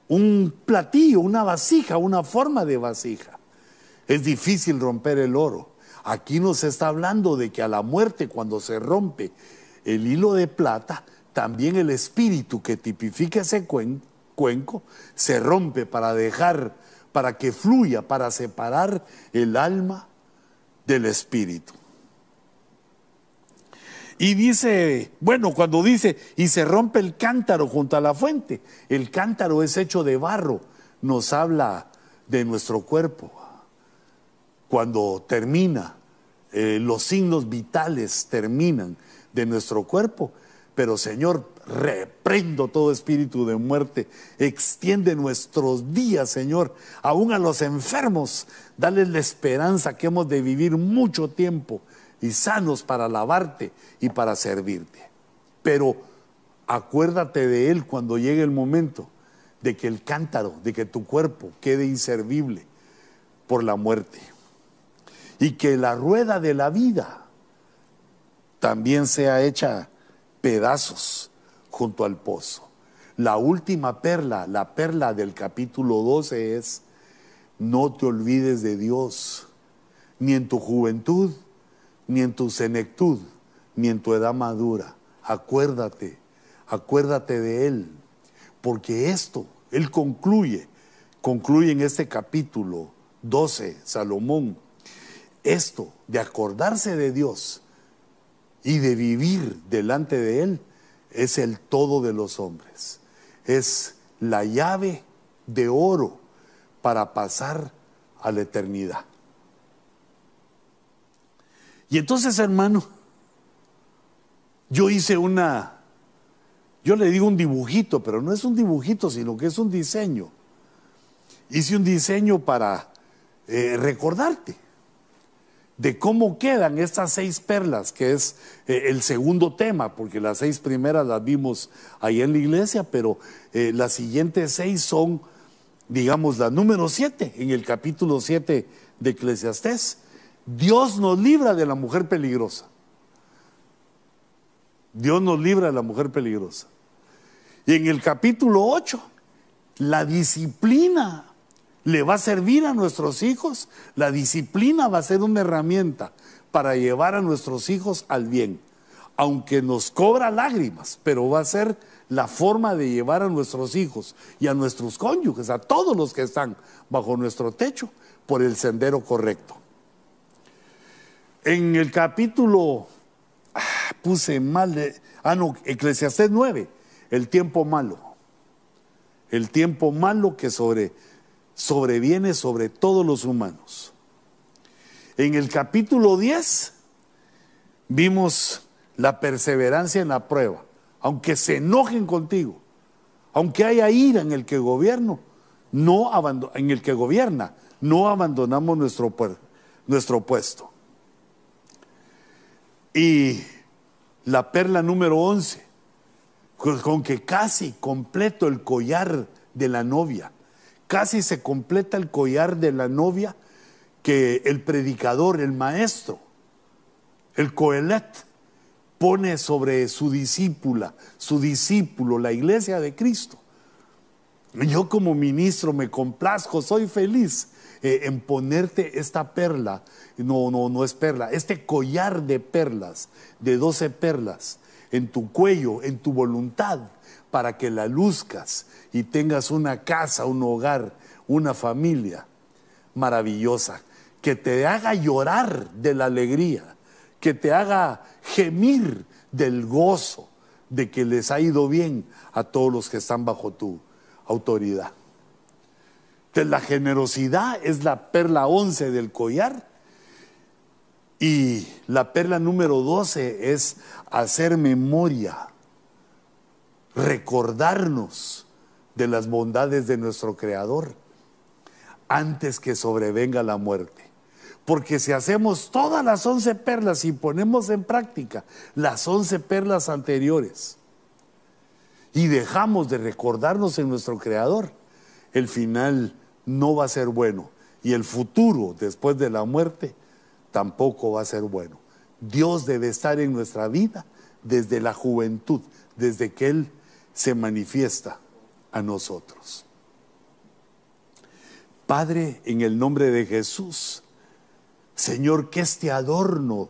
un platillo, una vasija, una forma de vasija. Es difícil romper el oro. Aquí nos está hablando de que a la muerte cuando se rompe el hilo de plata, también el espíritu que tipifica ese cuenco se rompe para dejar, para que fluya, para separar el alma del espíritu. Y dice, bueno, cuando dice, y se rompe el cántaro junto a la fuente, el cántaro es hecho de barro, nos habla de nuestro cuerpo. Cuando termina, eh, los signos vitales terminan de nuestro cuerpo, pero Señor, reprendo todo espíritu de muerte, extiende nuestros días, Señor, aún a los enfermos, dale la esperanza que hemos de vivir mucho tiempo y sanos para alabarte y para servirte. Pero acuérdate de Él cuando llegue el momento de que el cántaro, de que tu cuerpo quede inservible por la muerte. Y que la rueda de la vida también sea hecha pedazos junto al pozo. La última perla, la perla del capítulo 12 es, no te olvides de Dios, ni en tu juventud, ni en tu senectud, ni en tu edad madura. Acuérdate, acuérdate de Él, porque esto, Él concluye, concluye en este capítulo 12, Salomón, esto de acordarse de Dios y de vivir delante de Él es el todo de los hombres, es la llave de oro para pasar a la eternidad. Y entonces, hermano, yo hice una, yo le digo un dibujito, pero no es un dibujito, sino que es un diseño. Hice un diseño para eh, recordarte de cómo quedan estas seis perlas, que es eh, el segundo tema, porque las seis primeras las vimos ahí en la iglesia, pero eh, las siguientes seis son, digamos, la número siete, en el capítulo siete de Eclesiastés. Dios nos libra de la mujer peligrosa. Dios nos libra de la mujer peligrosa. Y en el capítulo 8, la disciplina le va a servir a nuestros hijos. La disciplina va a ser una herramienta para llevar a nuestros hijos al bien. Aunque nos cobra lágrimas, pero va a ser la forma de llevar a nuestros hijos y a nuestros cónyuges, a todos los que están bajo nuestro techo, por el sendero correcto. En el capítulo, ah, puse mal, ah no, Eclesiastés 9, el tiempo malo. El tiempo malo que sobre, sobreviene sobre todos los humanos. En el capítulo 10 vimos la perseverancia en la prueba. Aunque se enojen contigo, aunque haya ira en el que no en el que gobierna, no abandonamos nuestro, nuestro puesto. Y la perla número 11, con que casi completo el collar de la novia, casi se completa el collar de la novia que el predicador, el maestro, el coelet, pone sobre su discípula, su discípulo, la iglesia de Cristo. Yo como ministro me complazco, soy feliz eh, en ponerte esta perla, no, no, no es perla, este collar de perlas, de doce perlas, en tu cuello, en tu voluntad, para que la luzcas y tengas una casa, un hogar, una familia maravillosa, que te haga llorar de la alegría, que te haga gemir del gozo de que les ha ido bien a todos los que están bajo tu autoridad. La generosidad es la perla 11 del collar y la perla número 12 es hacer memoria, recordarnos de las bondades de nuestro Creador antes que sobrevenga la muerte. Porque si hacemos todas las once perlas y ponemos en práctica las once perlas anteriores y dejamos de recordarnos en nuestro Creador, el final no va a ser bueno y el futuro después de la muerte tampoco va a ser bueno. Dios debe estar en nuestra vida desde la juventud, desde que Él se manifiesta a nosotros. Padre, en el nombre de Jesús, Señor, que este adorno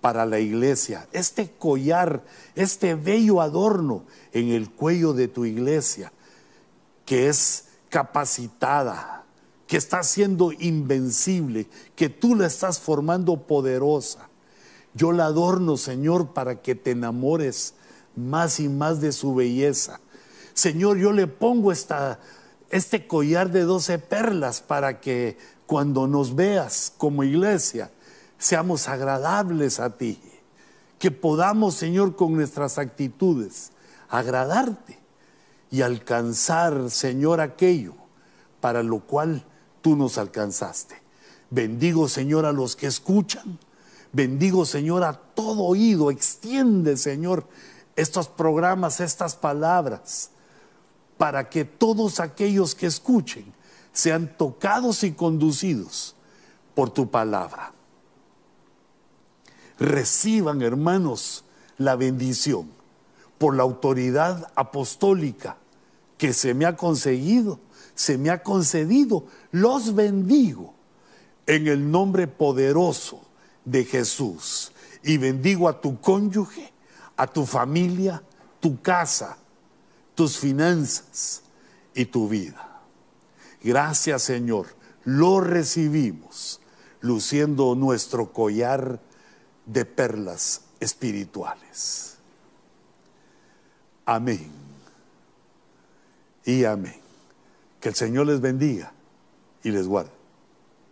para la iglesia, este collar, este bello adorno en el cuello de tu iglesia, que es capacitada, que está siendo invencible, que tú la estás formando poderosa. Yo la adorno, Señor, para que te enamores más y más de su belleza. Señor, yo le pongo esta, este collar de doce perlas para que cuando nos veas como iglesia, seamos agradables a ti. Que podamos, Señor, con nuestras actitudes, agradarte y alcanzar, Señor, aquello para lo cual tú nos alcanzaste. Bendigo, Señor, a los que escuchan. Bendigo, Señor, a todo oído. Extiende, Señor, estos programas, estas palabras, para que todos aquellos que escuchen sean tocados y conducidos por tu palabra. Reciban, hermanos, la bendición por la autoridad apostólica que se me ha conseguido se me ha concedido, los bendigo en el nombre poderoso de Jesús. Y bendigo a tu cónyuge, a tu familia, tu casa, tus finanzas y tu vida. Gracias Señor, lo recibimos luciendo nuestro collar de perlas espirituales. Amén. Y amén. Que el Señor les bendiga y les guarde.